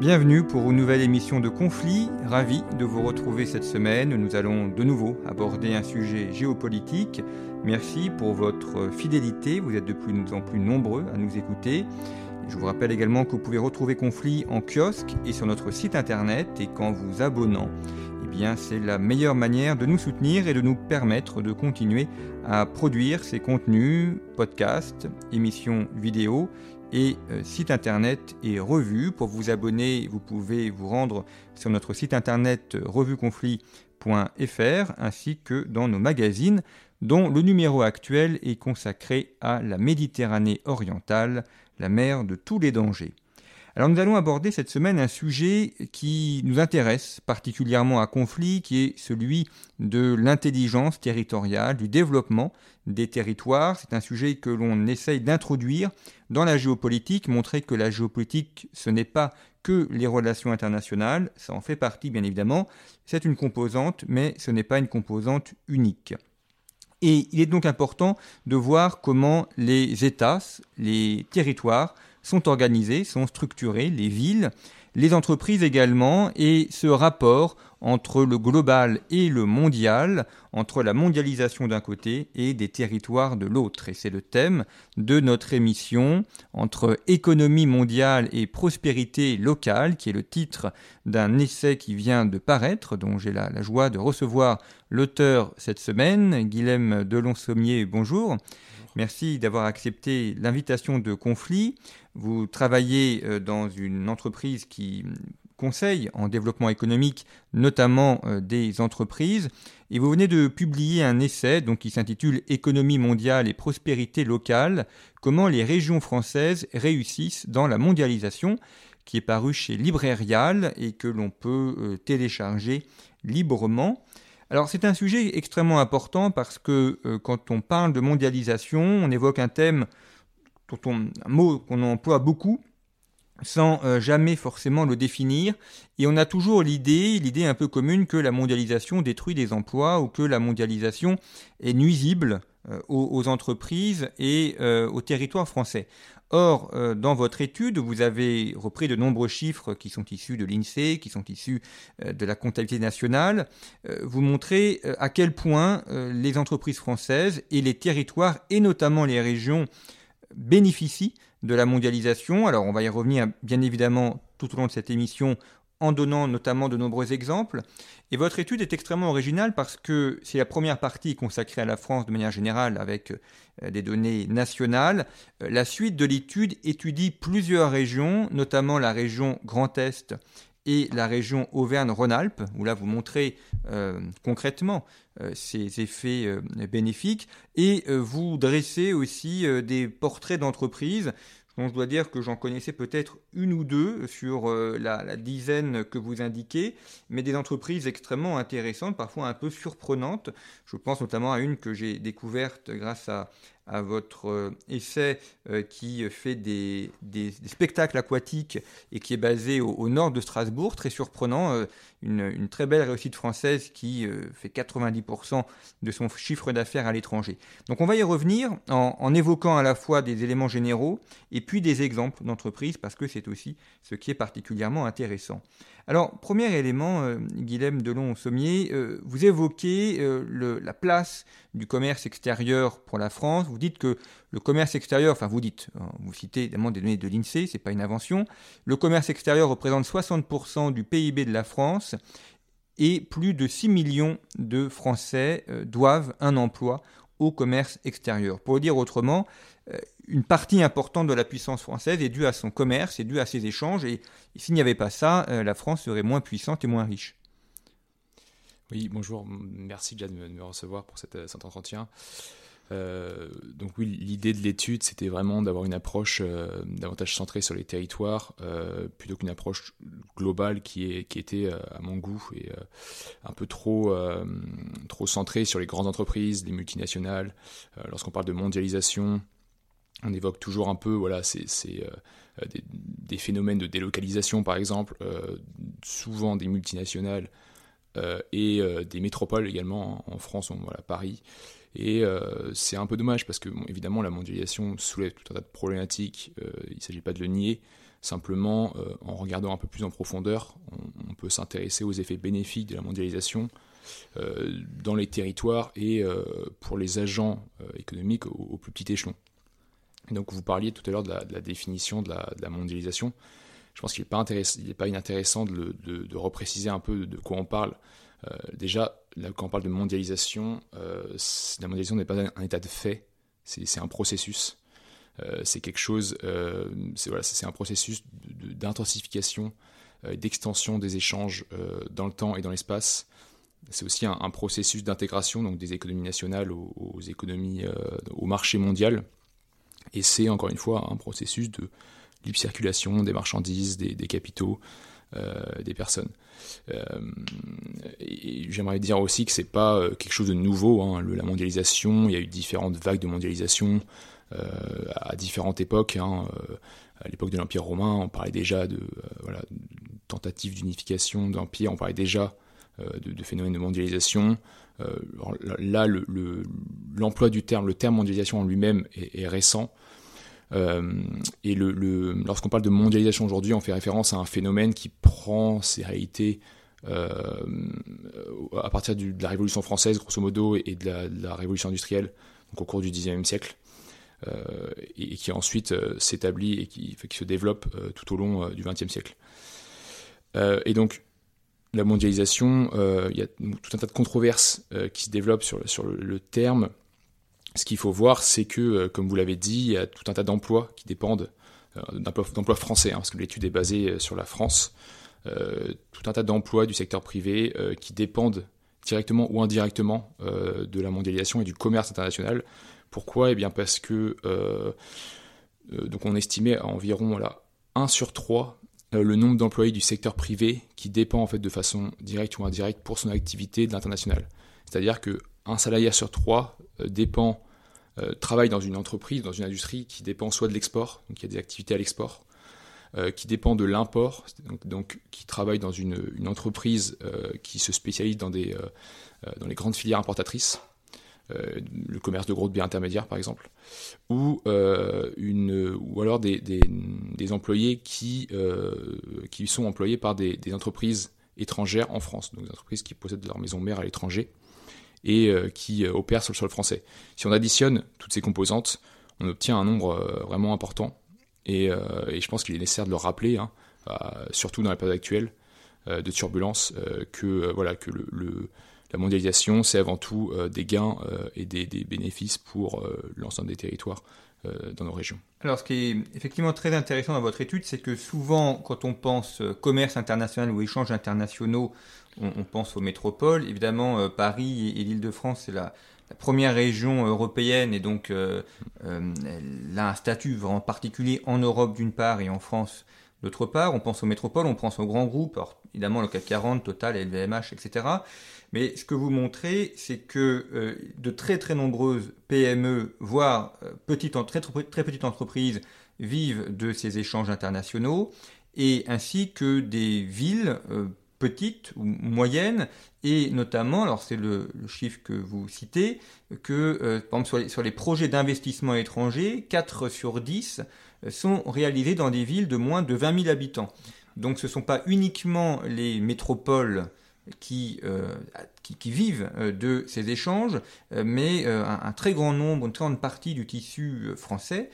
Bienvenue pour une nouvelle émission de Conflit. Ravi de vous retrouver cette semaine. Nous allons de nouveau aborder un sujet géopolitique. Merci pour votre fidélité. Vous êtes de plus en plus nombreux à nous écouter. Je vous rappelle également que vous pouvez retrouver Conflit en kiosque et sur notre site internet et qu'en vous abonnant, eh bien c'est la meilleure manière de nous soutenir et de nous permettre de continuer à produire ces contenus, podcasts, émissions vidéo et euh, site internet et revues. Pour vous abonner, vous pouvez vous rendre sur notre site internet euh, revueconflit.fr ainsi que dans nos magazines dont le numéro actuel est consacré à la Méditerranée orientale, la mer de tous les dangers. Alors nous allons aborder cette semaine un sujet qui nous intéresse particulièrement à conflit, qui est celui de l'intelligence territoriale, du développement des territoires. C'est un sujet que l'on essaye d'introduire dans la géopolitique, montrer que la géopolitique, ce n'est pas que les relations internationales, ça en fait partie bien évidemment, c'est une composante, mais ce n'est pas une composante unique. Et il est donc important de voir comment les États, les territoires, sont organisés, sont structurés, les villes, les entreprises également, et ce rapport entre le global et le mondial, entre la mondialisation d'un côté et des territoires de l'autre. Et c'est le thème de notre émission entre économie mondiale et prospérité locale, qui est le titre d'un essai qui vient de paraître, dont j'ai la, joie de recevoir l'auteur cette semaine, Guilhem Delon-Sommier, bonjour. Merci d'avoir accepté l'invitation de Conflit. Vous travaillez euh, dans une entreprise qui conseille en développement économique, notamment euh, des entreprises, et vous venez de publier un essai donc, qui s'intitule Économie mondiale et prospérité locale, comment les régions françaises réussissent dans la mondialisation, qui est paru chez Librarial et que l'on peut euh, télécharger librement. Alors c'est un sujet extrêmement important parce que quand on parle de mondialisation, on évoque un thème, un mot qu'on emploie beaucoup, sans euh, jamais forcément le définir. Et on a toujours l'idée, l'idée un peu commune, que la mondialisation détruit des emplois ou que la mondialisation est nuisible euh, aux, entreprises et aux territoires français. Or, euh, dans votre étude, vous avez repris de nombreux chiffres qui sont issus de l'INSEE, qui sont issus euh, de la comptabilité nationale. Euh, vous montrez à quel point les entreprises françaises et les territoires, et notamment les régions, bénéficient de la mondialisation. Alors, on va y revenir bien évidemment tout au long de cette émission en donnant notamment de nombreux exemples. Et votre étude est extrêmement originale parce que c'est la première partie consacrée à la France de manière générale avec euh, des données nationales. Euh, la suite de l'étude étudie plusieurs régions, notamment la région Grand Est et la région Auvergne-Rhône-Alpes, où là vous montrez euh, concrètement ces effets bénéfiques, et vous dressez aussi des portraits d'entreprises je dois dire que j'en connaissais peut-être une ou deux sur euh, la, dizaine que vous indiquez, mais des entreprises extrêmement intéressantes, parfois un peu surprenantes. Je pense notamment à une que j'ai découverte grâce à, à votre euh, essai euh, qui fait des, spectacles aquatiques et qui est basé au, nord de Strasbourg, très surprenant, euh, une, très belle réussite française qui fait 90% de son chiffre d'affaires à l'étranger. Donc on va y revenir en, en, évoquant à la fois des éléments généraux et puis des exemples d'entreprises parce que c'est aussi ce qui est particulièrement intéressant. Alors, premier élément, euh, Guilhem Delon-Sommier, euh, vous évoquez euh, la place du commerce extérieur pour la France. Vous dites que le commerce extérieur, enfin vous dites, vous citez évidemment des données de l'INSEE, ce n'est pas une invention, le commerce extérieur représente 60% du PIB de la France et plus de 6 millions de Français doivent un emploi au commerce extérieur. Pour dire autrement, une partie importante de la puissance française est due à son commerce, est due à ses échanges, et, s'il n'y avait pas ça, euh, la France serait moins puissante et moins riche. Oui, bonjour, merci déjà de me, recevoir pour cette, cet entretien. Euh, donc oui, l'idée de l'étude, c'était vraiment d'avoir une approche euh, davantage centrée sur les territoires, euh, plutôt qu'une approche globale qui, est, qui était à mon goût et un peu trop, trop centrée sur les grandes entreprises, les multinationales. Lorsqu'on parle de mondialisation, on évoque toujours un peu voilà, c'est, des, des, phénomènes de délocalisation, par exemple, souvent des multinationales et des métropoles également, en France, voilà, Paris. Et euh, c'est un peu dommage parce que, évidemment, la mondialisation soulève tout un tas de problématiques. Euh, il ne s'agit pas de le nier. Simplement, euh, en regardant un peu plus en profondeur, on, peut s'intéresser aux effets bénéfiques de la mondialisation dans les territoires et pour les agents économiques au, plus petit échelon. Donc, vous parliez tout à l'heure de, la, définition de la, mondialisation. Je pense qu'il n'est pas, pas, inintéressant de, repréciser un peu de quoi on parle. déjà, quand on parle de mondialisation, euh, la mondialisation n'est pas un, état de fait, c'est un processus. Euh, c'est quelque chose, euh, c'est un processus d'intensification, d'extension des échanges dans le temps et dans l'espace. C'est aussi un, processus d'intégration des économies nationales aux, économies, au marché mondial. Et c'est encore une fois un processus de libre circulation des marchandises, des, capitaux, des personnes. Euh, j'aimerais dire aussi que c'est pas euh, quelque chose de nouveau. Hein, la mondialisation, il y a eu différentes vagues de mondialisation euh, à différentes époques. Hein, à l'époque de l'Empire romain, on parlait déjà de voilà, tentatives d'unification d'empire, on parlait déjà de, phénomènes de mondialisation. là, l'emploi du terme, le terme mondialisation en lui-même est, récent. Euh, et lorsqu'on parle de mondialisation aujourd'hui, on fait référence à un phénomène qui prend ses réalités euh, à partir de la Révolution française, grosso modo, et de la, Révolution industrielle, donc au cours du XIXe siècle, euh, et, qui ensuite s'établit et qui, qui, se développe tout au long du XXe siècle. et donc, la mondialisation, il y a tout un tas de controverses qui se développent sur, le terme ce qu'il faut voir, c'est que, euh, comme vous l'avez dit, il y a tout un tas d'emplois qui dépendent euh, d'emplois français, hein, parce que l'étude est basée euh, sur la France. tout un tas d'emplois du secteur privé qui dépendent directement ou indirectement de la mondialisation et du commerce international. Pourquoi? Eh bien parce que donc on estimait à environ voilà, 1 sur 3 le nombre d'employés du secteur privé qui dépend en fait de façon directe ou indirecte pour son activité de l'international. C'est-à-dire que un salarié sur 3 dépend euh, travaille dans une entreprise, dans une industrie qui dépend soit de l'export, donc il y a des activités à l'export, euh, qui dépend de l'import, donc, qui travaille dans une, entreprise euh, qui se spécialise dans, des, dans les grandes filières importatrices, le commerce de gros de biens intermédiaires par exemple, ou, une, ou alors des, des, employés qui, qui sont employés par des, entreprises étrangères en France, donc des entreprises qui possèdent leur maison mère à l'étranger et euh, qui euh, opèrent sur le sol français. Si on additionne toutes ces composantes, on obtient un nombre euh, vraiment important. Et, je pense qu'il est nécessaire de le rappeler, hein, surtout dans la période actuelle de turbulence, que, voilà, que le, la mondialisation, c'est avant tout des gains et des, bénéfices pour l'ensemble des territoires dans nos régions. Alors ce qui est effectivement très intéressant dans votre étude, c'est que souvent quand on pense commerce international ou échanges internationaux, on, pense aux métropoles. Évidemment, euh, Paris et, l'Île-de-France, c'est la, première région européenne et donc euh, euh, elle a un statut vraiment particulier en Europe d'une part et en France d'autre part. On pense aux métropoles, on pense aux grands groupes, évidemment le CAC 40, Total, LVMH, etc. Mais ce que vous montrez, c'est que de très très nombreuses PME, voire petites, très, très petites entreprises, vivent de ces échanges internationaux, et ainsi que des villes petites ou moyennes, et notamment, alors c'est le, chiffre que vous citez, que euh, sur les, projets d'investissement étrangers, 4 sur 10 euh, sont réalisés dans des villes de moins de 20 000 habitants. Donc ce ne sont pas uniquement les métropoles qui, euh, qui, vivent de ces échanges, mais un, très grand nombre, une très grande partie du tissu français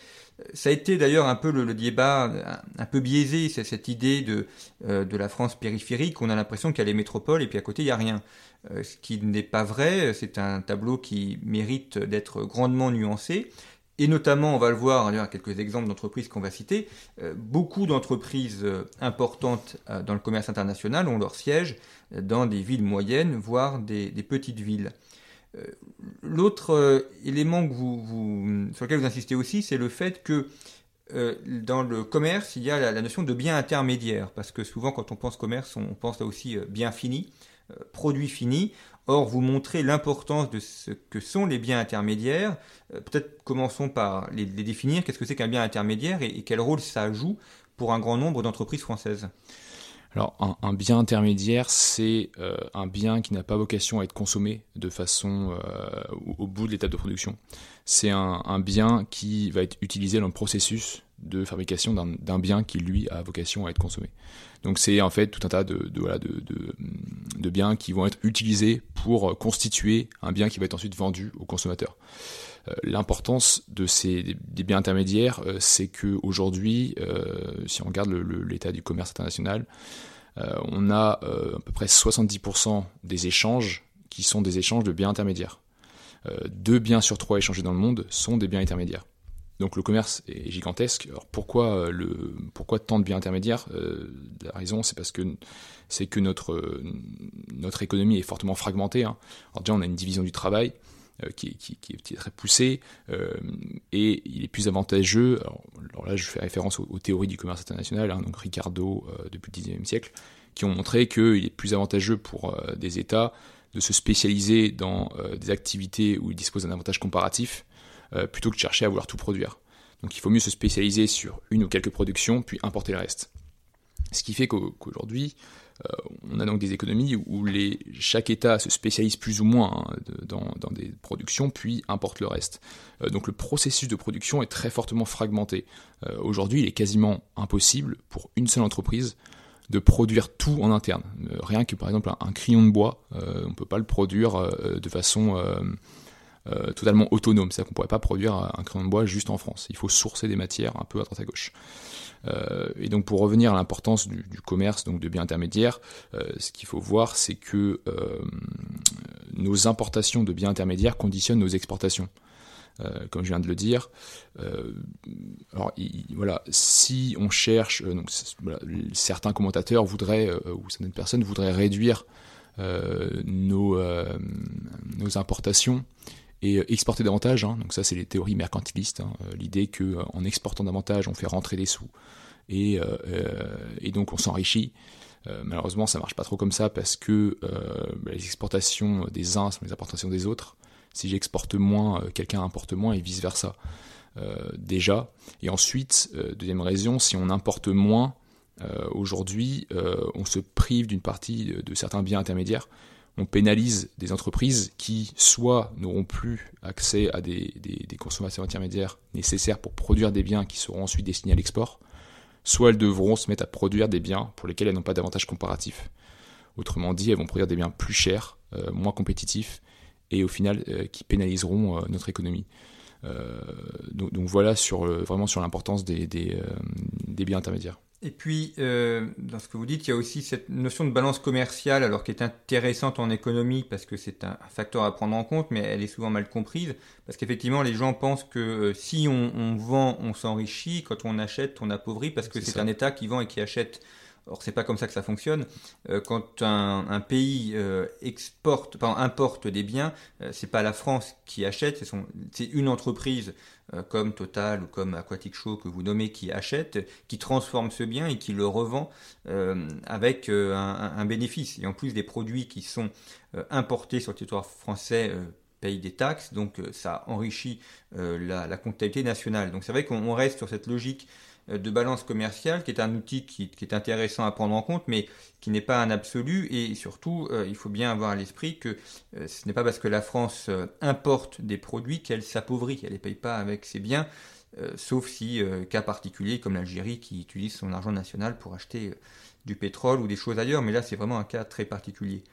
ça a été d'ailleurs un peu le, débat, un, peu biaisé, c'est cette idée de, euh, de la France périphérique. On a l'impression qu'il y a les métropoles et puis à côté il n'y a rien. Euh, ce qui n'est pas vrai. C'est un tableau qui mérite d'être grandement nuancé. Et notamment, on va le voir, il y a quelques exemples d'entreprises qu'on va citer, euh, beaucoup d'entreprises importantes dans le commerce international ont leur siège dans des villes moyennes, voire des petites villes. L'autre élément que vous, sur lequel vous insistez aussi, c'est le fait que dans le commerce, il y a la, notion de bien intermédiaire, parce que souvent quand on pense commerce, on pense là aussi bien fini, produit fini. Or, vous montrez l'importance de ce que sont les biens intermédiaires. Peut-être commençons par les, définir. Qu'est-ce que c'est qu'un bien intermédiaire et, quel rôle ça joue pour un grand nombre d'entreprises françaises? Alors un, bien intermédiaire, c'est euh, un bien qui n'a pas vocation à être consommé de façon euh, au, bout de l'étape de production. C'est un, bien qui va être utilisé dans le processus de fabrication d'un bien qui lui a vocation à être consommé. Donc c'est en fait tout un tas de, de, biens qui vont être utilisés pour constituer un bien qui va être ensuite vendu au consommateur. Euh, l'importance de ces des biens intermédiaires, euh, c'est que aujourd'hui, euh, si on regarde l'état du commerce international, on a à peu près 70% des échanges qui sont des échanges de biens intermédiaires. deux biens sur trois échangés dans le monde sont des biens intermédiaires. Donc le commerce est gigantesque. Alors pourquoi tant de biens intermédiaires La raison c'est parce que c'est que notre notre économie est fortement fragmentée. Hein. Alors déjà on a une division du travail. Euh, qui, est très poussé euh, et il est plus avantageux. Alors, là, je fais référence aux, théories du commerce international, hein, donc Ricardo euh, depuis le XIXe siècle, qui ont montré qu'il est plus avantageux pour des États de se spécialiser dans des activités où ils disposent d'un avantage comparatif plutôt que de chercher à vouloir tout produire. Donc il faut mieux se spécialiser sur une ou quelques productions, puis importer le reste. Ce qui fait qu'aujourd'hui, euh, on a donc des économies où chaque État se spécialise plus ou moins hein, dans, des productions, puis importe le reste. Euh, donc le processus de production est très fortement fragmenté. Euh, aujourd'hui, il est quasiment impossible pour une seule entreprise de produire tout en interne. rien que par exemple un, crayon de bois, on ne peut pas le produire de façon totalement autonome. C'est-à-dire qu'on pourrait pas produire un crayon de bois juste en France. Il faut sourcer des matières un peu à droite à gauche. Euh, et donc pour revenir à l'importance du, commerce, donc de biens intermédiaires, euh, ce qu'il faut voir, c'est que euh, nos importations de biens intermédiaires conditionnent nos exportations. comme je viens de le dire. alors, voilà, si on cherche, donc, certains commentateurs voudraient, ou certaines personnes voudraient réduire nos, nos importations et exporter davantage. Hein. donc ça, c'est les théories mercantilistes. Hein. L'idée que en exportant davantage, on fait rentrer des sous et, euh, euh, donc on s'enrichit. Euh, malheureusement, ça marche pas trop comme ça parce que bah, les exportations des uns sont les importations des autres. Si j'exporte moins, quelqu'un importe moins et vice versa. déjà. Et ensuite, deuxième raison, si on importe moins, aujourd'hui, on se prive d'une partie de, certains biens intermédiaires on pénalise des entreprises qui soit n'auront plus accès à des, des, intermédiaires nécessaires pour produire des biens qui seront ensuite destinés à l'export, soit elles devront se mettre à produire des biens pour lesquels elles n'ont pas d'avantage comparatif. Autrement dit, elles vont produire des biens plus chers, euh, moins compétitifs, et au final euh, qui pénaliseront euh, notre économie. Donc, voilà sur, vraiment sur l'importance des, biens intermédiaires. Et puis, dans ce que vous dites, il y a aussi cette notion de balance commerciale, alors qui est intéressante en économie parce que c'est un, facteur à prendre en compte, mais elle est souvent mal comprise. Parce qu'effectivement, les gens pensent que euh, si on, vend, on s'enrichit, quand on achète, on appauvrit, parce que c'est un État qui vend et qui achète. Or, c'est pas comme ça que ça fonctionne. Euh, quand un, pays euh, exporte, importe des biens, c'est pas la France qui achète, c'est une entreprise comme Total ou comme Aquatic Show que vous nommez qui achète, qui transforme ce bien et qui le revend avec un, un, bénéfice. Et en plus des produits qui sont importés sur le territoire français paye des taxes, donc euh, ça enrichit euh, la, comptabilité nationale. Donc c'est vrai qu'on reste sur cette logique euh, de balance commerciale, qui est un outil qui, est intéressant à prendre en compte, mais qui n'est pas un absolu. Et surtout, il faut bien avoir à l'esprit que ce n'est pas parce que la France importe des produits qu'elle s'appauvrit. Elle ne les paye pas avec ses biens, sauf si, cas particulier, comme l'Algérie, qui utilise son argent national pour acheter du pétrole ou des choses ailleurs. Mais là, c'est vraiment un cas très particulier.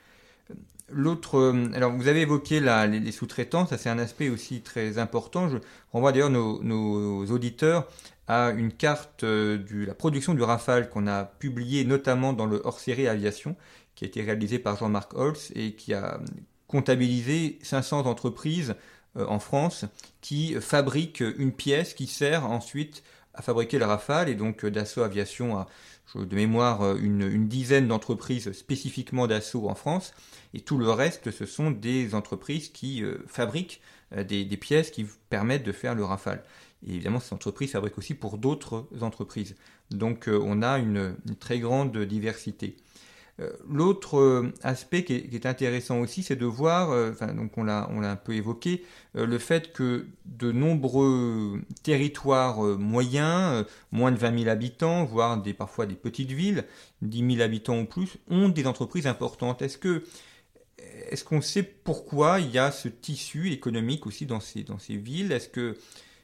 L'autre, euh, alors vous avez évoqué les, sous-traitants, ça c'est un aspect aussi très important. Je renvoie d'ailleurs nos, auditeurs à une carte euh, de la production du Rafale qu'on a publiée notamment dans le hors-série aviation, qui a été réalisé par Jean-Marc Holtz et qui a comptabilisé 500 entreprises euh, en France qui fabriquent une pièce qui sert ensuite à fabriquer le Rafale et donc Dassault Aviation a de mémoire une, dizaine d'entreprises spécifiquement d'assaut en France et tout le reste ce sont des entreprises qui fabriquent des, pièces qui permettent de faire le Rafale. Et évidemment, ces entreprises fabriquent aussi pour d'autres entreprises. Donc on a une très grande diversité. Euh, l'autre euh, aspect qui est, intéressant aussi, c'est de voir, euh, donc on l'a, un peu évoqué, le fait que de nombreux territoires moyens, moins de 20 000 habitants, voire des, parfois des petites villes, 10 000 habitants ou plus, ont des entreprises importantes. Est-ce que est-ce qu'on sait pourquoi il y a ce tissu économique aussi dans ces, dans ces villes? Est-ce que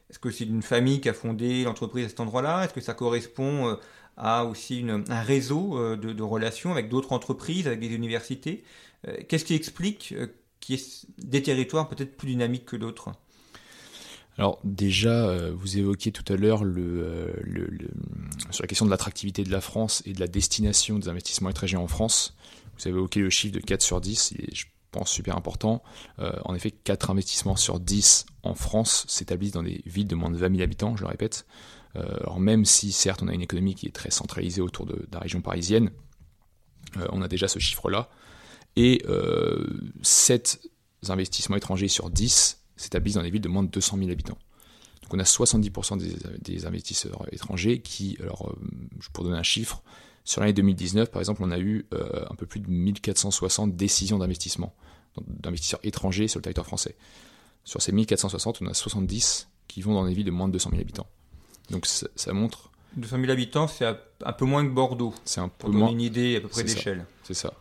est-ce que c'est une famille qui a fondé l'entreprise à cet endroit-là? Est-ce que ça correspond a aussi un réseau euh, de, relations avec d'autres entreprises, avec des universités? Euh, qu'est-ce qui explique euh, qu'il y ait des territoires peut-être plus dynamiques que d'autres? Alors déjà, vous évoquiez tout à l'heure sur la question de l'attractivité de la France et de la destination des investissements étrangers en France. Vous avez évoqué le chiffre de 4 sur 10, et je super important. en effet, 4 investissements sur 10 en France s'établissent dans des villes de moins de 20 000 habitants, je le répète. Euh, alors même si certes on a une économie qui est très centralisée autour de, la région parisienne, euh, on a déjà ce chiffre-là. Et 7 euh, investissements étrangers sur 10 s'établissent dans des villes de moins de 200 000 habitants. Donc on a 70% des, investisseurs étrangers qui, alors pour donner un chiffre, sur l'année 2019 par exemple, on a eu un peu plus de 1460 décisions d'investissement, d'investisseurs étrangers sur le territoire français. Sur ces 1460, on a 70 qui vont dans des villes de moins de 200 000 habitants. Donc ça, montre. 200 000 habitants, c'est un peu moins que Bordeaux. C'est un peu pour moins. une idée à peu près d'échelle. C'est ça.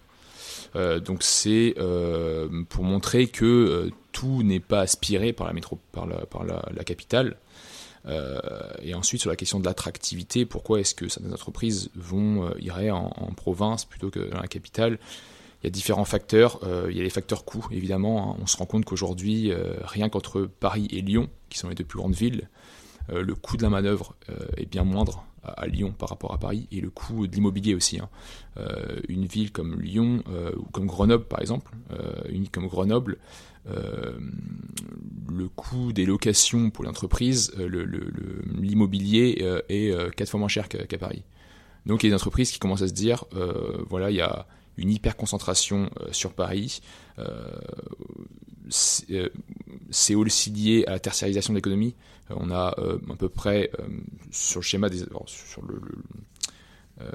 Euh, donc c'est euh, pour montrer que euh, tout n'est pas aspiré par la, métro, par la, par la, capitale. Et ensuite sur la question de l'attractivité, pourquoi est-ce que certaines entreprises vont iraient en, province plutôt que dans la capitale? Il y a différents facteurs. il y a les facteurs coûts, évidemment. Hein. On se rend compte qu'aujourd'hui, rien qu'entre Paris et Lyon, qui sont les deux plus grandes villes, euh, le coût de la manœuvre euh, est bien moindre à, Lyon par rapport à Paris et le coût de l'immobilier aussi. Hein. Euh, une ville comme Lyon ou comme Grenoble par exemple, une comme Grenoble, le coût des locations pour l'entreprise, l'immobilier est quatre fois moins cher qu'à Paris. Donc il y a des entreprises qui commencent à se dire, voilà, il y a une hyper concentration sur Paris. c'est aussi lié à la tertiarisation de l'économie. Euh, on a euh, à peu près euh, sur le schéma des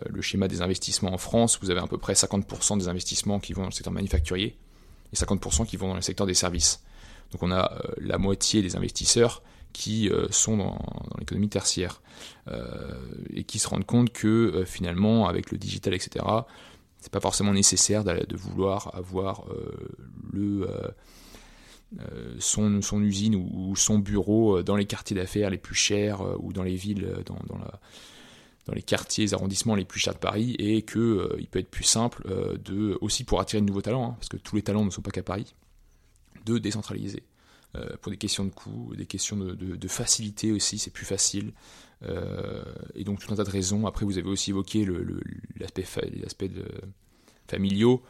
le, schéma des investissements en France, vous avez à peu près 50% des investissements qui vont dans le secteur manufacturier et 50% qui vont dans le secteur des services. Donc on a la moitié des investisseurs qui sont dans, l'économie tertiaire et qui se rendent compte que finalement avec le digital etc c'est pas forcément nécessaire de, vouloir avoir le euh, son, son, usine ou, son bureau euh, dans les quartiers d'affaires les plus chers euh, ou dans les villes, dans, la, dans, les quartiers, arrondissements les plus chers de Paris, et qu'il il peut être plus simple de, aussi pour attirer de nouveaux talents, hein, parce que tous les talents ne sont pas qu'à Paris, de décentraliser. pour des questions de coûts, des questions de, facilité aussi, c'est plus facile. et donc tout un tas de raisons. Après, vous avez aussi évoqué l'aspect le, familiaux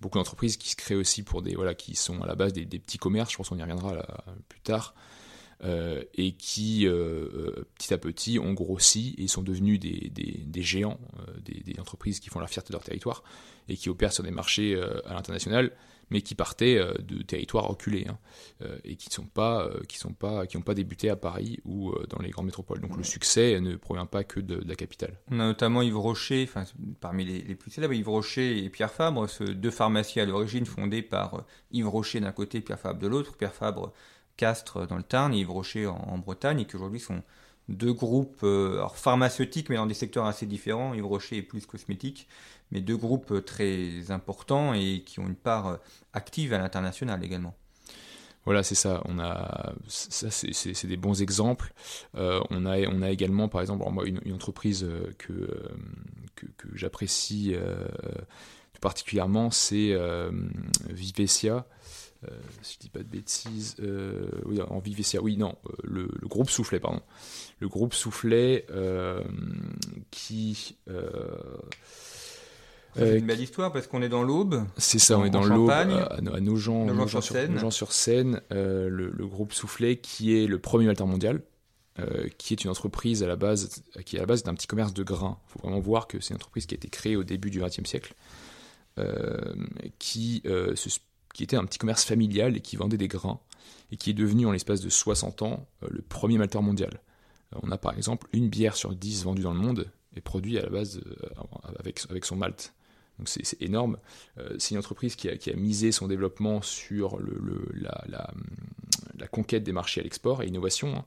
beaucoup d'entreprises qui se créent aussi pour des voilà qui sont à la base des, petits commerces, je pense qu'on y reviendra plus tard, euh, et qui euh, euh, petit à petit ont grossi et sont devenus des, des, géants, des, des, entreprises qui font la fierté de leur territoire et qui opèrent sur des marchés à l'international mais qui partaient de territoires reculés hein, et qui sont pas, qui sont pas, qui n'ont pas débuté à Paris ou dans les grandes métropoles. Donc le succès ne provient pas que de, la capitale. On a notamment Yves Rocher, enfin parmi les, plus célèbres, Yves Rocher et Pierre Fabre, deux pharmacies à l'origine fondées par Yves Rocher d'un côté, Pierre Fabre de l'autre. Pierre Fabre Castres dans le Tarn et Yves Rocher en, Bretagne et qui aujourd'hui sont deux groupes pharmaceutiques mais dans des secteurs assez différents. Yves Rocher est plus cosmétique mais deux groupes euh, très importants et qui ont une part euh, active à l'international également. Voilà, c'est ça. On a, ça, c'est des bons exemples. Euh, on a, on a également, par exemple, moi, une, entreprise que, que, j'apprécie particulièrement, c'est Vivesia. Si je dis pas de bêtises, oui, en Vivesia, oui, non, le, le, groupe Soufflet, pardon. Le groupe Soufflet qui c'est une belle histoire parce qu'on est dans l'Aube. C'est ça, on est dans l'Aube, à, à, Nogent, sur. Euh, le, groupe Soufflet qui est le premier alter mondial. qui est une entreprise à la base, qui à la base est un petit commerce de grains. Il faut vraiment voir que c'est une entreprise qui a été créée au début du XXe siècle, qui, qui était un petit commerce familial et qui vendait des grains, et qui est devenu en l'espace de 60 ans le premier malteur mondial. on a par exemple une bière sur 10 vendue dans le monde est produite à la base avec, avec son malt. Donc c'est énorme. Euh, c'est une entreprise qui a, misé son développement sur la, conquête des marchés à l'export et l'innovation. Hein.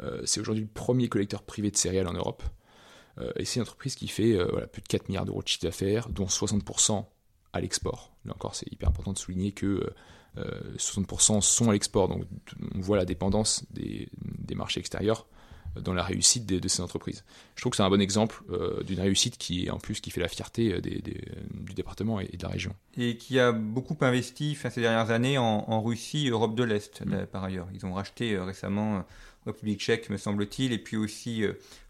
Euh, c'est aujourd'hui le premier collecteur privé de céréales en Europe. Euh, et c'est une entreprise qui fait plus de 4 milliards d'euros de chiffre d'affaires, dont 60% à l'export. Là encore, c'est hyper important de souligner que 60% sont à l'export. Donc on voit la dépendance des marchés extérieurs dans la réussite de, ces entreprises. Je trouve que c'est un bon exemple euh, d'une réussite qui, en plus, qui fait la fierté euh, du département et, de la région. Et qui a beaucoup investi ces dernières années en, Russie, Europe de l'Est, mm. par ailleurs. Ils ont racheté euh, récemment République tchèque, me semble-t-il, et puis aussi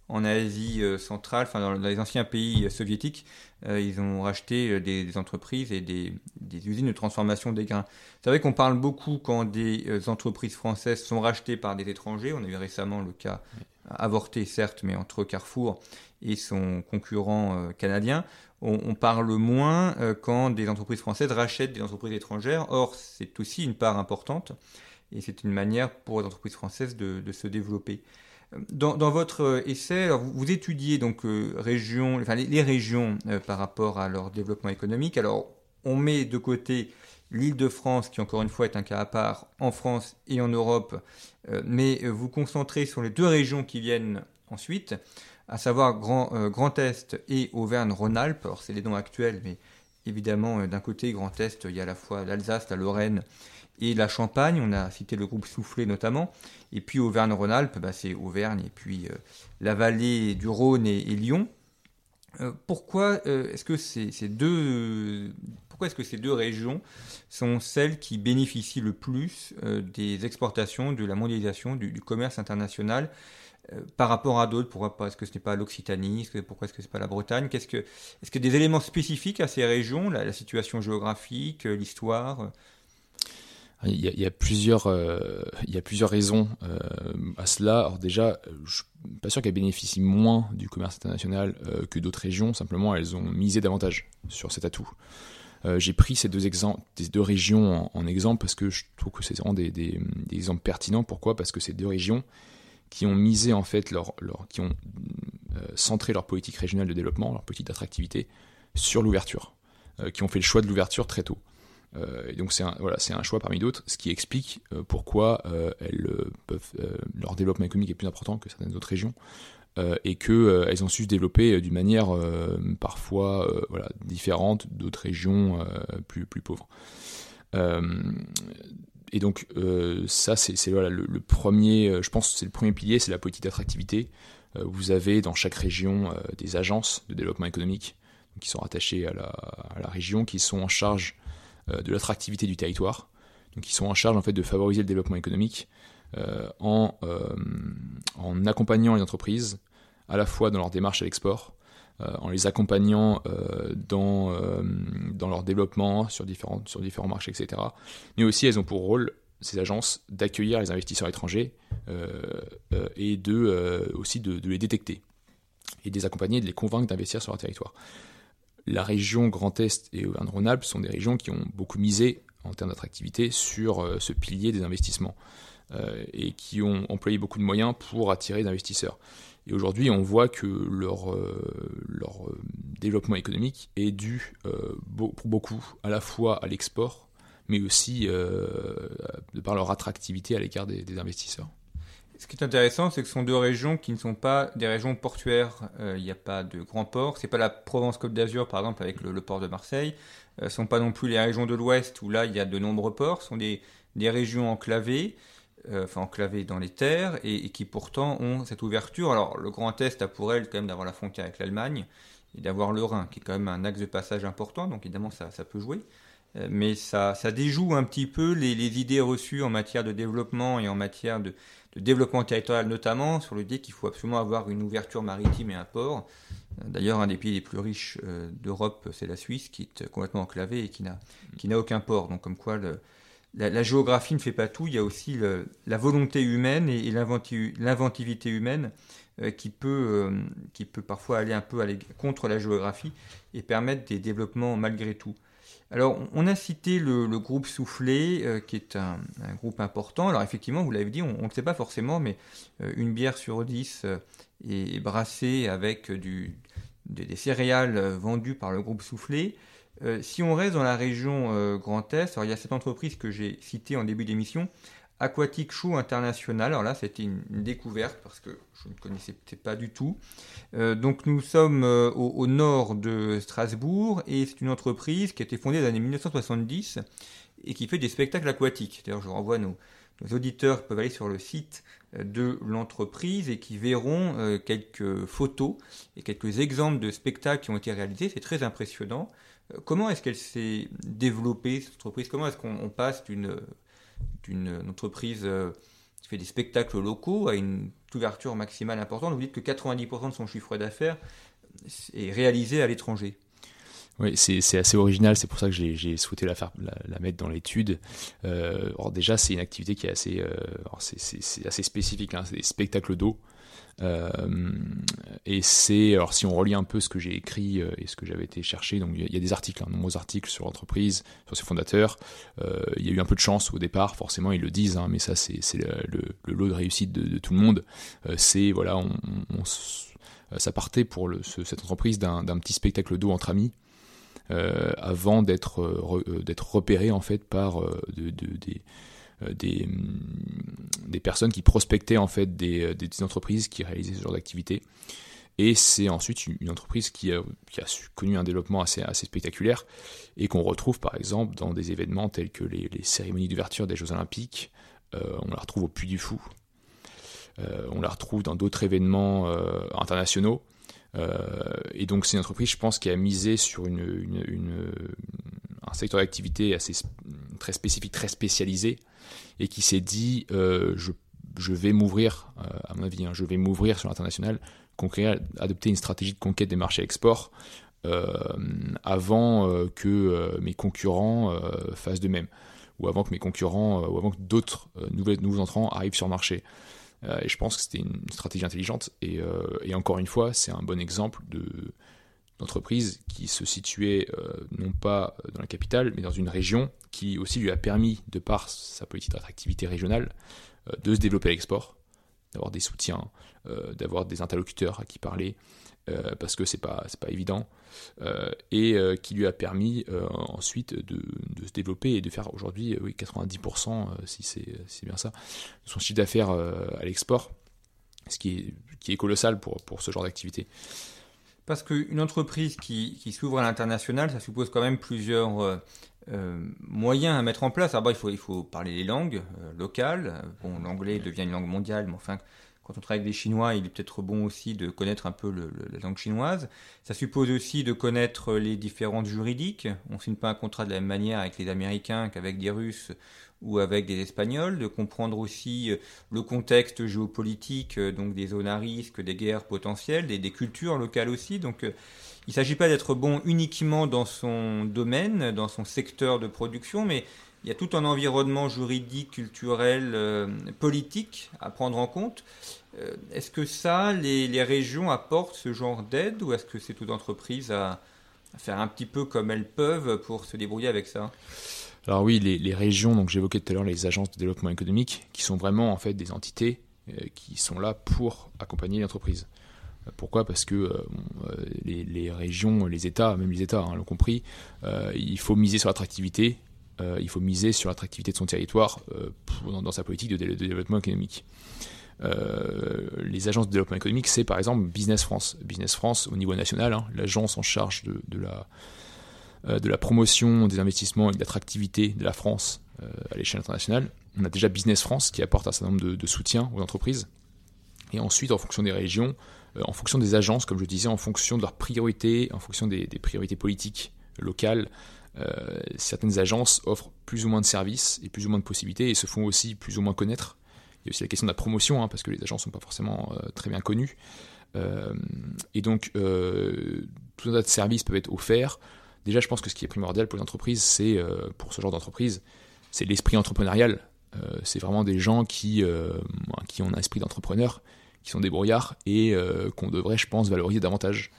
en Asie centrale, enfin dans, les anciens pays soviétiques, ils ont racheté des, entreprises et des, usines de transformation des grains. C'est vrai qu'on parle beaucoup quand des entreprises françaises sont rachetées par des étrangers. On a eu récemment le cas avorté certes, mais entre Carrefour et son concurrent euh, canadien. On, parle moins euh, quand des entreprises françaises rachètent des entreprises étrangères. Or, c'est aussi une part importante et c'est une manière pour les entreprises françaises de, se développer. Dans, votre essai, vous, étudiez donc euh, enfin, les, régions par rapport à leur développement économique. Alors, on met de côté l'Île-de-France, qui encore une fois est un cas à part en France et en Europe, euh, mais euh, vous concentrez sur les deux régions qui viennent ensuite, à savoir Grand, euh, Grand Est et Auvergne-Rhône-Alpes. Alors c'est les noms actuels, mais évidemment d'un côté Grand Est, il y a à la fois l'Alsace, la Lorraine et la Champagne. On a cité le groupe Soufflé notamment. Et puis Auvergne-Rhône-Alpes, bah, c'est Auvergne et puis la vallée du Rhône et, Lyon. pourquoi est-ce que ces, deux pourquoi est-ce que ces deux régions sont celles qui bénéficient le plus euh, des exportations, de la mondialisation, du, commerce international euh, par rapport à d'autres? Pourquoi est-ce que ce n'est pas l'Occitanie? Pourquoi est-ce que ce n'est pas la Bretagne? Est-ce que, est qu'il y a des éléments spécifiques à ces régions, la, situation géographique, euh, l'histoire il y, a, plusieurs, il y a plusieurs raisons à cela. Alors déjà, je suis pas sûr qu'elles bénéficient moins du commerce international que d'autres régions. Simplement, elles ont misé davantage sur cet atout. Euh, j'ai pris ces deux, exemples, ces deux régions en, exemple parce que je trouve que c'est vraiment des, exemples pertinents. Pourquoi? Parce que ces deux régions qui ont misé en fait leur, qui ont euh, centré leur politique régionale de développement, leur politique d'attractivité sur l'ouverture, euh, qui ont fait le choix de l'ouverture très tôt. Et donc c'est un, choix parmi d'autres, ce qui explique pourquoi elles peuvent, leur développement économique est plus important que certaines autres régions. Euh, et qu'elles euh, ont su se développer euh, d'une manière parfois différente d'autres régions plus, pauvres. et donc ça, c'est le, premier, je pense, c'est le premier pilier, c'est la politique d'attractivité. vous avez dans chaque région des agences de développement économique qui sont rattachées à la, région, qui sont en charge de l'attractivité du territoire, donc qui sont en charge en fait de favoriser le développement économique euh, en, euh, en accompagnant les entreprises à la fois dans leur démarche à l'export, euh, en les accompagnant dans, dans leur développement sur différents, sur différents marchés, etc. Mais aussi, elles ont pour rôle, ces agences, d'accueillir les investisseurs étrangers et de, aussi de, de, les détecter et de les accompagner et de les convaincre d'investir sur leur territoire. La région Grand Est et Auvergne-Rhône-Alpes sont des régions qui ont beaucoup misé en termes d'attractivité sur ce pilier des investissements. Euh, et qui ont employé beaucoup de moyens pour attirer des investisseurs. Et aujourd'hui, on voit que leur, euh, euh, développement économique est dû pour beaucoup à la fois à l'export, mais aussi de par leur attractivité à l'égard des, investisseurs. Ce qui est intéressant, c'est que ce sont deux régions qui ne sont pas des régions portuaires. Il n'y a pas de grands ports. C'est pas la Provence-Côte d'Azur, par exemple, avec le, port de Marseille. Ce ne sont pas non plus les régions de l'Ouest où là, il y a de nombreux ports. Ce sont des, régions enclavées euh, enfin enclavées dans les terres, et, qui pourtant ont cette ouverture. Alors le Grand Est a pour elle quand même d'avoir la frontière avec l'Allemagne, et d'avoir le Rhin, qui est quand même un axe de passage important, donc évidemment ça peut jouer. Euh, mais ça, ça, déjoue un petit peu les, les, idées reçues en matière de développement et en matière de, développement territorial notamment, sur l'idée qu'il faut absolument avoir une ouverture maritime et un port. Euh, d'ailleurs, un des pays les plus riches d'Europe, c'est la Suisse, qui est complètement enclavée et qui n'a, aucun port. Donc, comme quoi, la, géographie ne fait pas tout, il y a aussi la volonté humaine et, l'inventivité humaine qui, peut, qui peut parfois aller un peu contre la géographie et permettre des développements malgré tout. Alors, on a cité le, groupe Soufflé, qui est un, groupe important. Alors, effectivement, vous l'avez dit, on ne le sait pas forcément, mais une bière sur dix est brassée avec du, des, céréales euh, vendues par le groupe Soufflé. Euh, si on reste dans la région euh, Grand Est, il y a cette entreprise que j'ai citée en début d'émission, Aquatic Chou International. Alors là, c'était une, découverte parce que je ne connaissais pas du tout. donc nous sommes au, nord de Strasbourg et c'est une entreprise qui a été fondée dans les années 1970 et qui fait des spectacles aquatiques. D'ailleurs, je renvoie nos, nos auditeurs peuvent aller sur le site euh, de l'entreprise et qui verront euh, quelques photos et quelques exemples de spectacles qui ont été réalisés. C'est très impressionnant. Euh, comment est-ce qu'elle s'est développée, cette entreprise? Comment est-ce qu'on passe d'une, d'une entreprise qui fait des spectacles locaux à une ouverture maximale importante Vous dites que 90% de son chiffre d'affaires est réalisé à l'étranger. Oui, c'est assez original, c'est pour ça que j'ai souhaité la, mettre dans l'étude. Euh, déjà, c'est une activité qui est assez, euh, assez spécifique, hein, c'est des spectacles d'eau. Euh, et c'est, alors si on relit un peu ce que j'ai écrit euh, et ce que j'avais été chercher, donc il y, a des articles, hein, nombreux articles sur l'entreprise, sur ses fondateurs. Euh, il y a eu un peu de chance au départ, forcément ils le disent, hein, mais ça c'est le, lot de réussite de, tout le monde. c'est voilà, ça partait pour cette entreprise d'un petit spectacle d'eau entre amis. Avant d'être euh, repéré en fait par de, des des, mm, des, personnes qui prospectaient en fait des, des entreprises qui réalisaient ce genre d'activité. Et c'est ensuite une, entreprise qui a, connu un développement assez, spectaculaire et qu'on retrouve par exemple dans des événements tels que les, cérémonies d'ouverture des Jeux Olympiques. on la retrouve au Puy du Fou. on la retrouve dans d'autres événements internationaux. Euh, et donc c'est une entreprise, je pense, qui a misé sur une, un secteur d'activité assez très spécifique, très spécialisé, et qui s'est dit euh, je, je, vais m'ouvrir, euh, à mon avis, hein, je vais m'ouvrir sur l'international, adopter une stratégie de conquête des marchés export avant que mes concurrents fassent de même, ou avant que mes concurrents, ou avant que d'autres nouveaux entrants arrivent sur le marché. Euh, et je pense que c'était une stratégie intelligente. Euh, et, encore une fois, c'est un bon exemple de d'entreprise qui se situait euh, non pas dans la capitale, mais dans une région qui aussi lui a permis, de par sa politique d'attractivité régionale, de se développer à l'export, d'avoir des soutiens, d'avoir des interlocuteurs à qui parler, euh, parce que c'est pas pas évident euh, et euh, qui lui a permis ensuite de, de, se développer et de faire aujourd'hui oui 90% si c'est bien ça de son chiffre d'affaires à l'export ce qui est qui est colossal pour pour ce genre d'activité parce qu'une entreprise qui, qui s'ouvre à l'international ça suppose quand même plusieurs moyens à mettre en place. D'abord, il faut, il faut parler les langues locales. Bon, l'anglais devient une langue mondiale, mais enfin, quand on travaille avec des Chinois, il est peut-être bon aussi de connaître un peu la langue chinoise. Ça suppose aussi de connaître les différentes juridiques. On ne signe pas un contrat de la même manière avec les Américains qu'avec des Russes ou avec des Espagnols, de comprendre aussi euh, le contexte géopolitique, euh, donc des zones à risque, des guerres potentielles, des, des cultures locales aussi. Donc euh, il ne s'agit pas d'être bon uniquement dans son domaine, dans son secteur de production, mais il y a tout un environnement juridique, culturel, politique à prendre en compte. Est-ce que ça, les, régions apportent ce genre d'aide ou est-ce que c'est toute entreprise à, faire un petit peu comme elles peuvent pour se débrouiller avec ça? Alors oui, les, régions, donc j'évoquais tout à l'heure les agences de développement économique, qui sont vraiment en fait des entités euh, qui sont là pour accompagner l'entreprise. Pourquoi? Parce que les, régions, les États, même les États hein, l'ont compris, il faut miser sur l'attractivité euh, il faut miser sur l'attractivité de son territoire euh, dans, sa politique de, développement économique. Euh, les agences de développement économique, c'est par exemple Business France. Business France, au niveau national, hein, l'agence en charge de, la, de la promotion des investissements et de l'attractivité de la France à l'échelle internationale. On a déjà Business France qui apporte un certain nombre de, soutiens aux entreprises. Et ensuite, en fonction des régions, en fonction des agences, comme je disais, en fonction de leurs priorités, en fonction des priorités politiques locales, euh, certaines agences offrent plus ou moins de services et plus ou moins de possibilités et se font aussi plus ou moins connaître. Il y a aussi la question de la promotion, hein, parce que les agences ne sont pas forcément euh, très bien connues. Euh, et donc, tout un tas de services peuvent être offerts. Déjà, je pense que ce qui est primordial pour les entreprises, c'est, pour ce genre d'entreprise, c'est l'esprit entrepreneurial. c'est vraiment des gens qui, qui ont un esprit d'entrepreneur, qui sont débrouillards et qu'on devrait, je pense, valoriser davantage.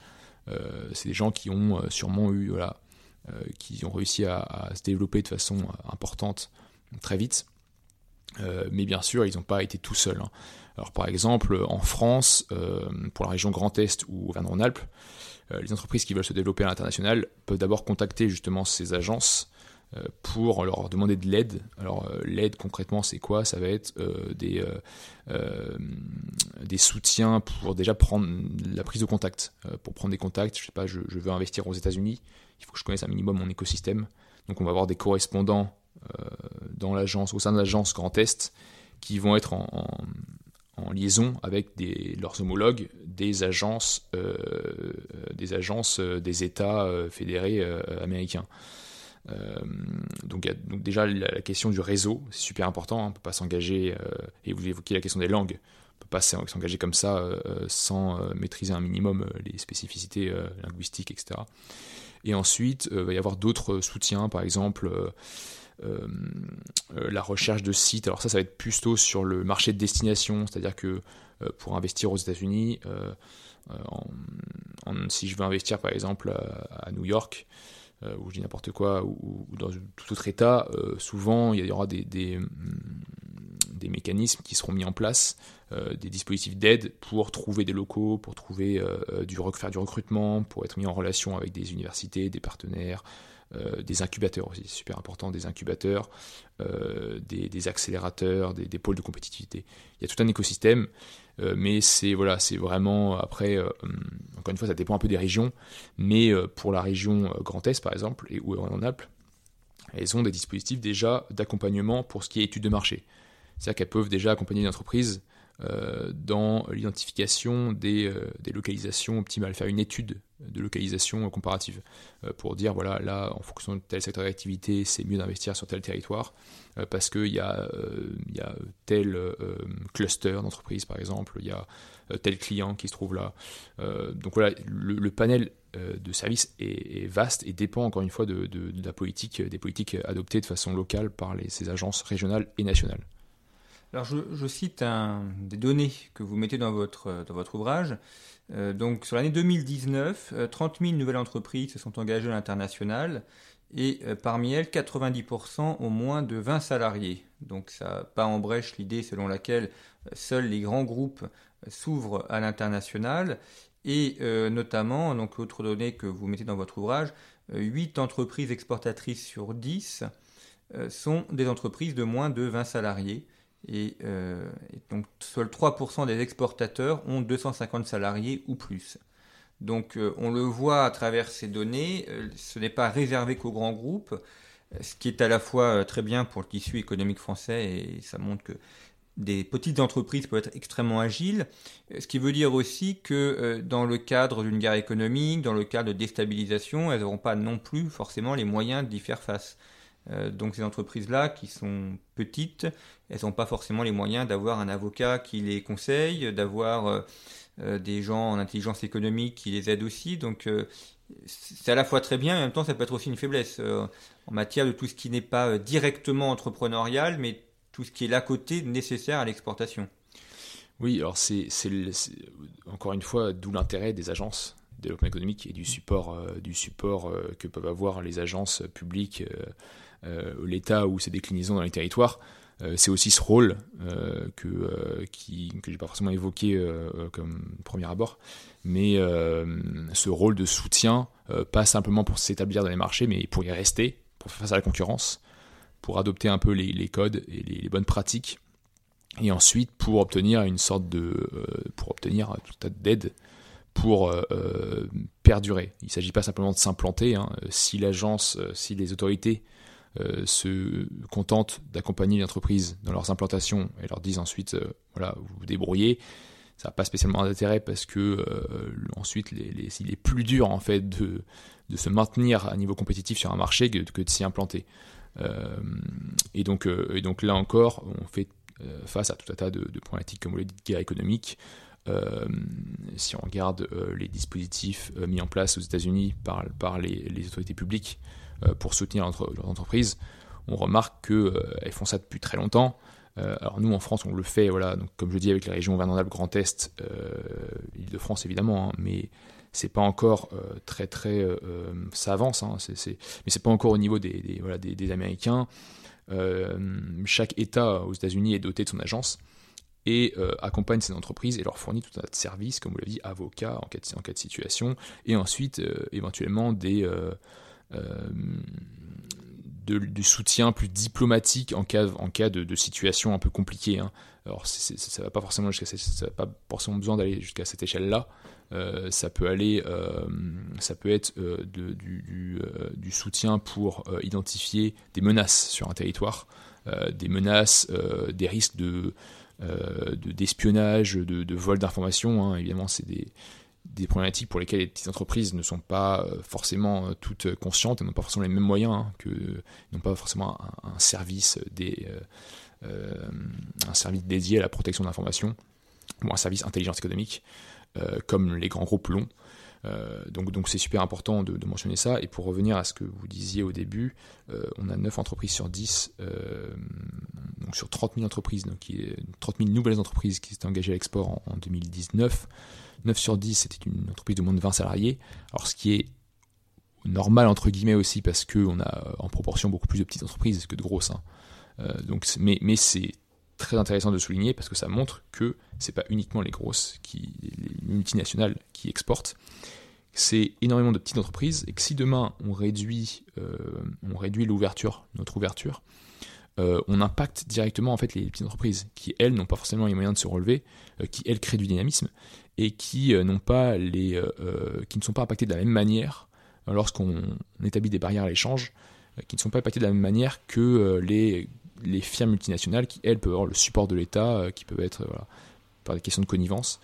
c'est des gens qui ont sûrement eu, voilà, qui ont réussi à, se développer de façon importante très vite. mais bien sûr, ils n'ont pas été tout seuls. Hein. Alors par exemple, en France, pour la région Grand Est ou Auvergne-Rhône-Alpes, euh, les entreprises qui veulent se développer à l'international peuvent d'abord contacter justement ces agences euh, pour leur demander de l'aide. Alors euh, l'aide concrètement c'est quoi? Ça va être des, soutiens pour déjà prendre la prise de contact. pour prendre des contacts, je sais pas, je, veux investir aux États-Unis, il faut que je connaisse un minimum mon écosystème. Donc on va avoir des correspondants dans l'agence, au sein de l'agence Grand Est, qui vont être en liaison avec leurs homologues des agences, euh, des, agences euh, des États euh, fédérés américains. Donc, déjà la, question du réseau, c'est super important, hein. on ne peut pas s'engager, et vous évoquez la question des langues, on ne peut pas s'engager comme ça sans maîtriser un minimum les spécificités linguistiques, etc. Et ensuite, il va y avoir d'autres soutiens, par exemple la recherche de sites. Alors ça, ça va être plutôt sur le marché de destination, c'est-à-dire que euh, pour investir aux États-Unis, si je veux investir par exemple à, New York, ou je dis n'importe quoi, ou, dans tout autre État, souvent il y aura des, des, mécanismes qui seront mis en place, des dispositifs d'aide pour trouver des locaux, pour trouver faire du recrutement, pour être mis en relation avec des universités, des partenaires, euh, des incubateurs aussi, c'est super important, des incubateurs, euh, des, accélérateurs, des, pôles de compétitivité. Il y a tout un écosystème, euh, mais c'est voilà, c'est vraiment après, encore une fois, ça dépend un peu des régions, mais pour la région Grand Est par exemple et ou en Alpes, elles ont des dispositifs déjà d'accompagnement pour ce qui est études de marché. C'est-à-dire qu'elles peuvent déjà accompagner une entreprise dans l'identification des, euh, des, localisations optimales, faire une étude de localisation comparative euh, pour dire voilà là en fonction de tel secteur d'activité c'est mieux d'investir sur tel territoire parce qu'il y, a, y a tel cluster d'entreprise par exemple, il y a tel client qui se trouve là. donc voilà, le, panel de services est, vaste et dépend encore une fois de, la politique, des politiques adoptées de façon locale par ces agences régionales et nationales. Alors je, cite des données que vous mettez dans votre, dans votre ouvrage. Euh, donc sur l'année 2019, 30 000 nouvelles entreprises se sont engagées à l'international et euh, parmi elles, 90% ont moins de 20 salariés. Donc ça pas en brèche l'idée selon laquelle euh, seuls les grands groupes s'ouvrent à l'international et notamment, donc l'autre donnée que vous mettez dans votre ouvrage, 8 entreprises exportatrices sur 10 sont des entreprises de moins de 20 salariés. Euh, et, donc seuls 3% des exportateurs ont 250 salariés ou plus. Donc euh, on le voit à travers ces données, euh, ce n'est pas réservé qu'aux grands groupes, ce qui est à la fois très bien pour le tissu économique français et ça montre que des petites entreprises peuvent être extrêmement agiles, ce qui veut dire aussi que dans le cadre d'une guerre économique, dans le cadre de déstabilisation, elles n'auront pas non plus forcément les moyens d'y faire face. Euh, donc ces entreprises-là, qui sont petites, elles n'ont pas forcément les moyens d'avoir un avocat qui les conseille, d'avoir euh, euh, des gens en intelligence économique qui les aident aussi. Donc c'est à la fois très bien, et en même temps ça peut être aussi une faiblesse en matière de tout ce qui n'est pas directement entrepreneurial, mais tout ce qui est là côté nécessaire à l'exportation. Oui, alors c'est encore une fois d'où l'intérêt des agences de développement économique et du support, que peuvent avoir les agences publiques l'État ou ses déclinaisons dans les territoires, euh, c'est aussi ce rôle euh, que, qui, que j'ai pas forcément évoqué comme premier abord, mais ce rôle de soutien, pas simplement pour s'établir dans les marchés, mais pour y rester, pour faire face à la concurrence, pour adopter un peu les, codes et les, bonnes pratiques, et ensuite pour obtenir une sorte de, pour obtenir tout un tas d'aide pour perdurer. Il ne s'agit pas simplement de s'implanter. Hein. Si l'agence, si les autorités euh, se contentent d'accompagner l'entreprise dans leurs implantations et leur disent ensuite, euh, voilà, vous vous débrouillez, ça n'a pas spécialement d'intérêt parce que euh, ensuite il est plus dur en fait de, se maintenir à niveau compétitif sur un marché que, de s'y implanter. et, donc, là encore, on fait face à tout un tas de, problématiques comme vous l'avez dit, de guerre économique. si on regarde les dispositifs mis en place aux États-Unis par, les, autorités publiques pour soutenir leurs entreprises, on remarque qu'elles font ça depuis très longtemps. alors nous en France on le fait, voilà, donc comme je dis avec la région Auvergne-Rhône-Alpes Grand Est, Île-de-France évidemment, hein, mais c'est pas encore très très ça avance, hein, mais c'est pas encore au niveau des, voilà, des Américains. chaque État aux États-Unis est doté de son agence et euh, accompagne ces entreprises et leur fournit tout un tas de services, comme vous l'avez dit, avocats en cas de, en cas de situation, et ensuite euh, éventuellement des, euh, du soutien plus diplomatique en cas, en cas de, situation un peu compliquée. Hein. Alors ça va pas forcément jusqu'à ça va pas forcément besoin d'aller jusqu'à cette échelle-là. ça peut aller, ça peut être de, du, soutien pour identifier des menaces sur un territoire, des menaces, des risques de euh, d'espionnage, de, de, vol d'informations. Hein. Évidemment, c'est des, des, problématiques pour lesquelles les petites entreprises ne sont pas euh, forcément euh, toutes conscientes, elles n'ont pas forcément les mêmes moyens, hein, que, n'ont pas forcément un, service des, un service dédié à la protection d'informations, ou un service intelligence économique, comme les grands groupes l'ont. Euh, donc donc c'est super important de, mentionner ça. Et pour revenir à ce que vous disiez au début, euh, on a 9 entreprises sur 10, euh, donc sur 30 000 entreprises, donc qui 30 000 nouvelles entreprises qui s'étaient engagées à l'export en, 2019. 9 sur 10, c'était une entreprise de moins de 20 salariés. Alors ce qui est normal entre guillemets aussi parce qu'on a en proportion beaucoup plus de petites entreprises que de grosses. Hein. donc, mais, mais c'est très intéressant de souligner parce que ça montre que c'est pas uniquement les grosses, qui, les multinationales qui exportent, c'est énormément de petites entreprises et que si demain on réduit, euh, on réduit l'ouverture, notre ouverture, euh, on impacte directement en fait les petites entreprises qui elles n'ont pas forcément les moyens de se relever, euh, qui elles créent du dynamisme et qui n'ont pas les, qui ne sont pas impactées de la même manière lorsqu'on établit des barrières à l'échange, qui ne sont pas impactées de la même manière que les firmes multinationales qui, elles, peuvent avoir le support de l'État, euh, qui peuvent être par des questions de connivence,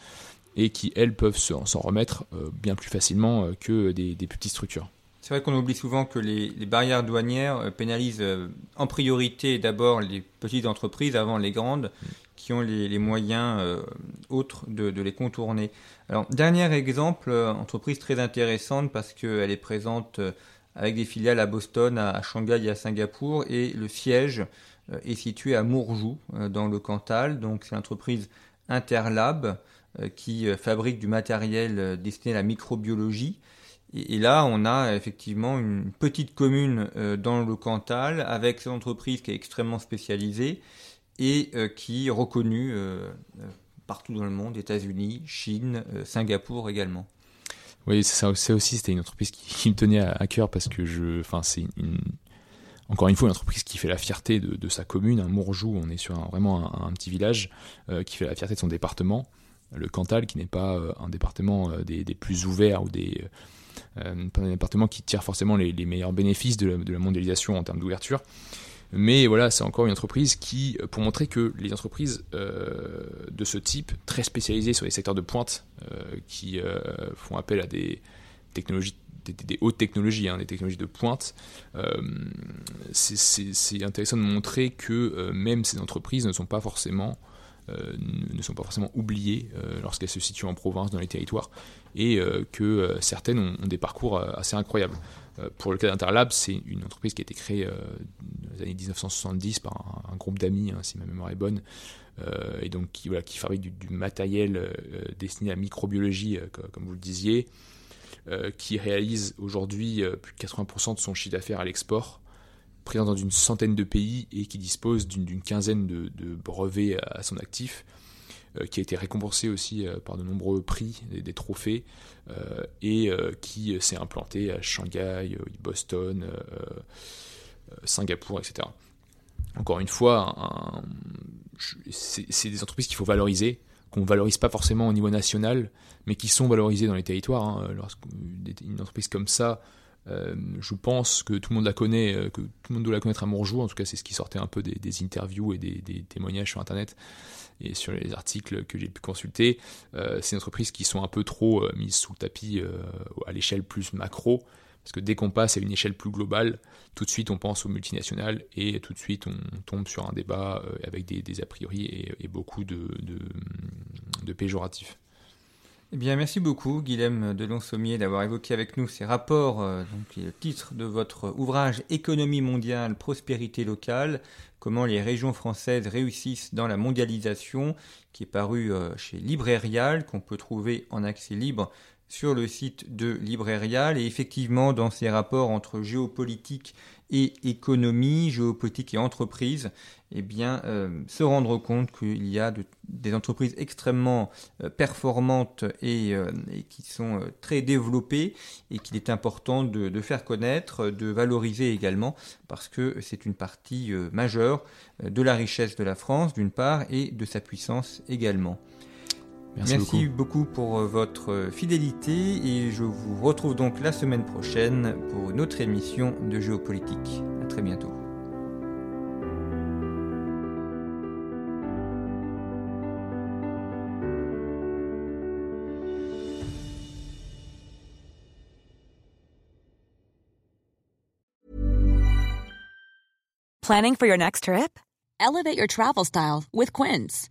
et qui, elles, peuvent s'en remettre euh, bien plus facilement euh, que des, petites structures. C'est vrai qu'on oublie souvent que les, barrières douanières pénalisent en priorité d'abord les petites entreprises avant les grandes qui ont les, moyens autres de, les contourner. Alors, dernier exemple, entreprise très intéressante parce qu'elle est présente avec des filiales à Boston, à, Shanghai et à Singapour, et le siège euh, est situé à Mourjou, euh, dans le Cantal. Donc c'est l'entreprise Interlab euh, qui fabrique du matériel destiné à la microbiologie. Et, là, on a effectivement une petite commune dans le Cantal avec cette entreprise qui est extrêmement spécialisée et qui est reconnue partout dans le monde, États-Unis, Chine, Singapour également. Oui, ça, aussi, c'était une entreprise qui, me tenait à, cœur parce que je, enfin, c'est encore une fois, une entreprise qui fait la fierté de, sa commune. Un Mourjou, on est sur vraiment un, petit village euh, qui fait la fierté de son département. Le Cantal, qui n'est pas euh, un département euh, des, plus ouverts ou des, un département qui tire forcément les, meilleurs bénéfices de la, mondialisation en termes d'ouverture. Mais voilà, c'est encore une entreprise qui, pour montrer que les entreprises de ce type, très spécialisées sur les secteurs de pointe, qui font appel à des technologies des, hautes technologies, hein, des technologies de pointe, euh, c'est intéressant de montrer que euh, même ces entreprises ne sont pas forcément euh, ne sont pas forcément oubliées lorsqu'elles se situent en province, dans les territoires, et que certaines ont, des parcours assez incroyables. pour le cas d'Interlab, c'est une entreprise qui a été créée dans les années 1970 par un, groupe d'amis, hein, si ma mémoire est bonne, et donc qui, fabrique du, matériel destiné à la microbiologie, comme vous le disiez, euh, qui réalise aujourd'hui euh, plus de 80% de son chiffre d'affaires à l'export, présent dans une centaine de pays et qui dispose d'une quinzaine de, brevets à, son actif, euh, qui a été récompensé aussi par de nombreux prix, des, trophées, et qui s'est implanté à Shanghai, Boston, Singapour, etc. Encore une fois, c'est des entreprises qu'il faut valoriser qu'on valorise pas forcément au niveau national, mais qui sont valorisés dans les territoires. Hein. Lorsqu'une entreprise comme ça, euh, je pense que tout le monde la connaît, euh, que tout le monde doit la connaître à Montjour. En tout cas, c'est ce qui sortait un peu des, interviews et des, témoignages sur Internet et sur les articles que j'ai pu consulter. Euh, c'est des entreprises qui sont un peu trop mises sous le tapis à l'échelle plus macro. Parce que dès qu'on passe à une échelle plus globale, tout de suite on pense aux multinationales et tout de suite on tombe sur un débat euh, avec des, a priori et, beaucoup de, péjoratifs. Eh merci beaucoup, Guilhem Delon-Sommier, d'avoir évoqué avec nous ces rapports, euh, donc le titre de votre ouvrage Économie mondiale, prospérité locale, comment les régions françaises réussissent dans la mondialisation, qui est paru euh, chez Librérial, qu'on peut trouver en accès libre sur le site de Librérial. Et effectivement, dans ces rapports entre géopolitique et économie, géopolitique et entreprise, eh bien, euh, se rendre compte qu'il y a des entreprises extrêmement euh, performantes et, euh, qui sont très développées et qu'il est important de, faire connaître, de valoriser également, parce que c'est une partie majeure de la richesse de la France, d'une part, et de sa puissance également. Merci, beaucoup. pour euh, votre euh, fidélité et je vous retrouve donc la semaine prochaine pour une autre émission de géopolitique. À très bientôt. Planning for your next trip? Elevate your travel style with Quince.